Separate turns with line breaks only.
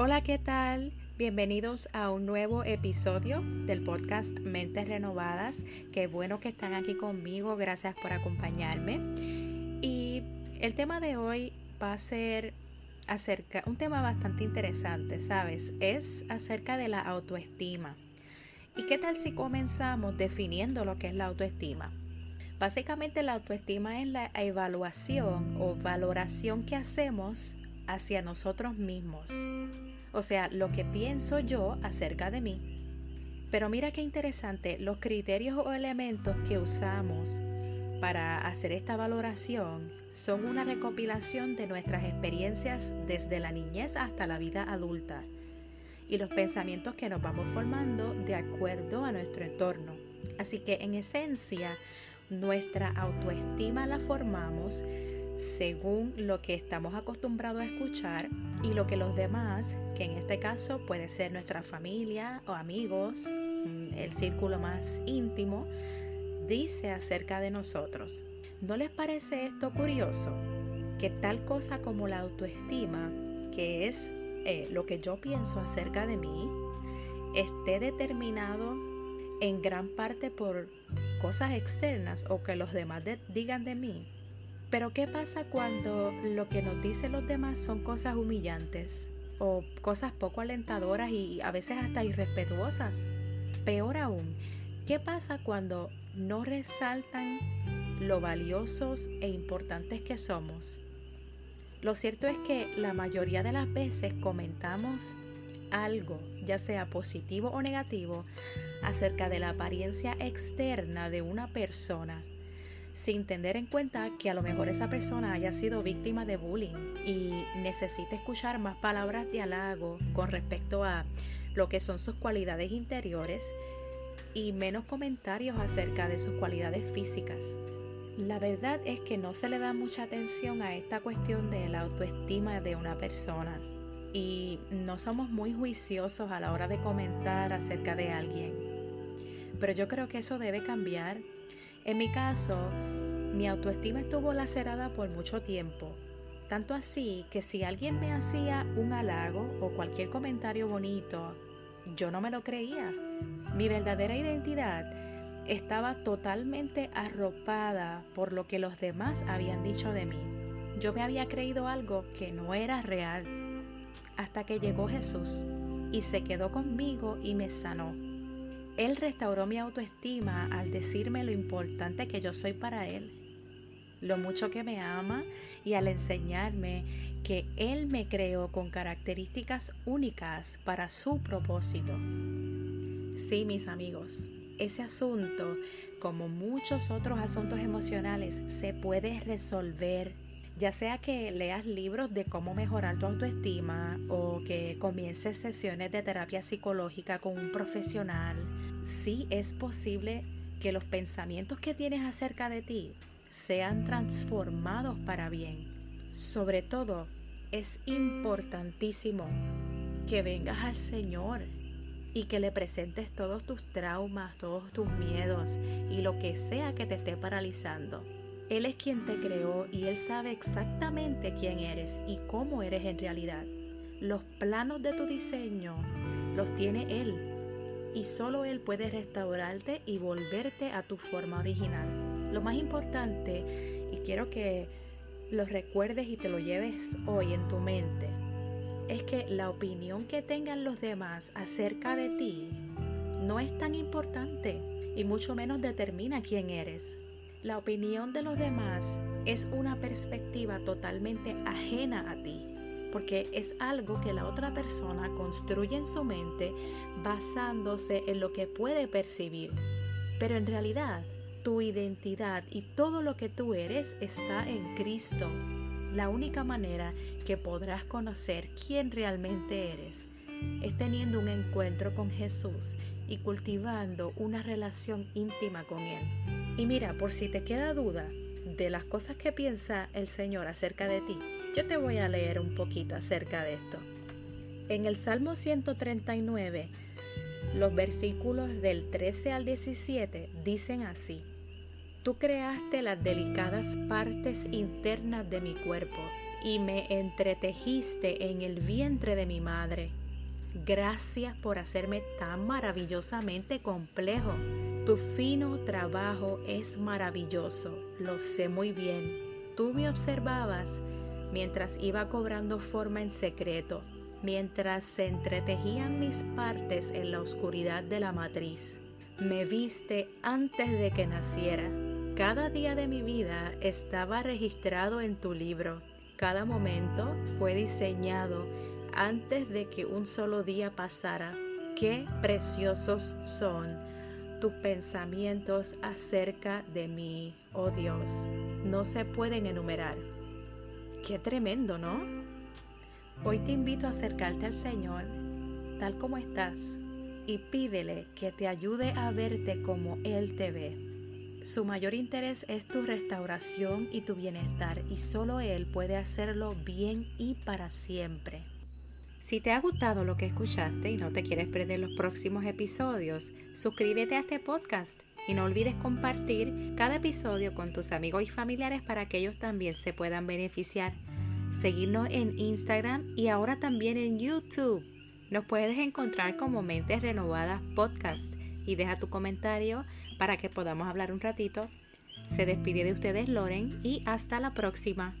Hola, ¿qué tal? Bienvenidos a un nuevo episodio del podcast Mentes Renovadas. Qué bueno que están aquí conmigo, gracias por acompañarme. Y el tema de hoy va a ser acerca, un tema bastante interesante, ¿sabes? Es acerca de la autoestima. ¿Y qué tal si comenzamos definiendo lo que es la autoestima? Básicamente la autoestima es la evaluación o valoración que hacemos hacia nosotros mismos o sea, lo que pienso yo acerca de mí. Pero mira qué interesante, los criterios o elementos que usamos para hacer esta valoración son una recopilación de nuestras experiencias desde la niñez hasta la vida adulta y los pensamientos que nos vamos formando de acuerdo a nuestro entorno. Así que en esencia, nuestra autoestima la formamos según lo que estamos acostumbrados a escuchar y lo que los demás, que en este caso puede ser nuestra familia o amigos, mm, el círculo más íntimo, dice acerca de nosotros. ¿No les parece esto curioso? Que tal cosa como la autoestima, que es eh, lo que yo pienso acerca de mí, esté determinado en gran parte por cosas externas o que los demás digan de mí pero ¿qué pasa cuando lo que nos dicen los demás son cosas humillantes o cosas poco alentadoras y a veces hasta irrespetuosas? Peor aún, ¿qué pasa cuando no resaltan lo valiosos e importantes que somos? Lo cierto es que la mayoría de las veces comentamos algo, ya sea positivo o negativo, acerca de la apariencia externa de una persona sin tener en cuenta que a lo mejor esa persona haya sido víctima de bullying y necesita escuchar más palabras de halago con respecto a lo que son sus cualidades interiores y menos comentarios acerca de sus cualidades físicas. La verdad es que no se le da mucha atención a esta cuestión de la autoestima de una persona y no somos muy juiciosos a la hora de comentar acerca de alguien. Pero yo creo que eso debe cambiar en mi caso, mi autoestima estuvo lacerada por mucho tiempo, tanto así que si alguien me hacía un halago o cualquier comentario bonito, yo no me lo creía. Mi verdadera identidad estaba totalmente arropada por lo que los demás habían dicho de mí. Yo me había creído algo que no era real, hasta que llegó Jesús y se quedó conmigo y me sanó. Él restauró mi autoestima al decirme lo importante que yo soy para Él, lo mucho que me ama y al enseñarme que Él me creó con características únicas para su propósito. Sí, mis amigos, ese asunto, como muchos otros asuntos emocionales, se puede resolver ya sea que leas libros de cómo mejorar tu autoestima o que comiences sesiones de terapia psicológica con un profesional sí es posible que los pensamientos que tienes acerca de ti sean transformados para bien. Sobre todo, es importantísimo que vengas al Señor y que le presentes todos tus traumas, todos tus miedos y lo que sea que te esté paralizando. Él es quien te creó y Él sabe exactamente quién eres y cómo eres en realidad. Los planos de tu diseño los tiene Él y solo Él puede restaurarte y volverte a tu forma original. Lo más importante, y quiero que lo recuerdes y te lo lleves hoy en tu mente, es que la opinión que tengan los demás acerca de ti no es tan importante y mucho menos determina quién eres. La opinión de los demás es una perspectiva totalmente ajena a ti porque es algo que la otra persona construye en su mente basándose en lo que puede percibir. Pero en realidad, tu identidad y todo lo que tú eres está en Cristo. La única manera que podrás conocer quién realmente eres es teniendo un encuentro con Jesús y cultivando una relación íntima con Él. Y mira, por si te queda duda de las cosas que piensa el Señor acerca de ti, yo te voy a leer un poquito acerca de esto. En el Salmo 139, los versículos del 13 al 17 dicen así. Tú creaste las delicadas partes internas de mi cuerpo y me entretejiste en el vientre de mi madre. Gracias por hacerme tan maravillosamente complejo. Tu fino trabajo es maravilloso, lo sé muy bien. Tú me observabas mientras iba cobrando forma en secreto, mientras se entretejían mis partes en la oscuridad de la matriz. Me viste antes de que naciera. Cada día de mi vida estaba registrado en tu libro. Cada momento fue diseñado antes de que un solo día pasara. Qué preciosos son tus pensamientos acerca de mí, oh Dios. No se pueden enumerar. Qué tremendo, ¿no? Hoy te invito a acercarte al Señor tal como estás y pídele que te ayude a verte como Él te ve. Su mayor interés es tu restauración y tu bienestar y solo Él puede hacerlo bien y para siempre. Si te ha gustado lo que escuchaste y no te quieres perder los próximos episodios, suscríbete a este podcast y no olvides compartir cada episodio con tus amigos y familiares para que ellos también se puedan beneficiar. Seguirnos en Instagram y ahora también en YouTube. Nos puedes encontrar como Mentes Renovadas Podcast y deja tu comentario para que podamos hablar un ratito. Se despide de ustedes Loren y hasta la próxima.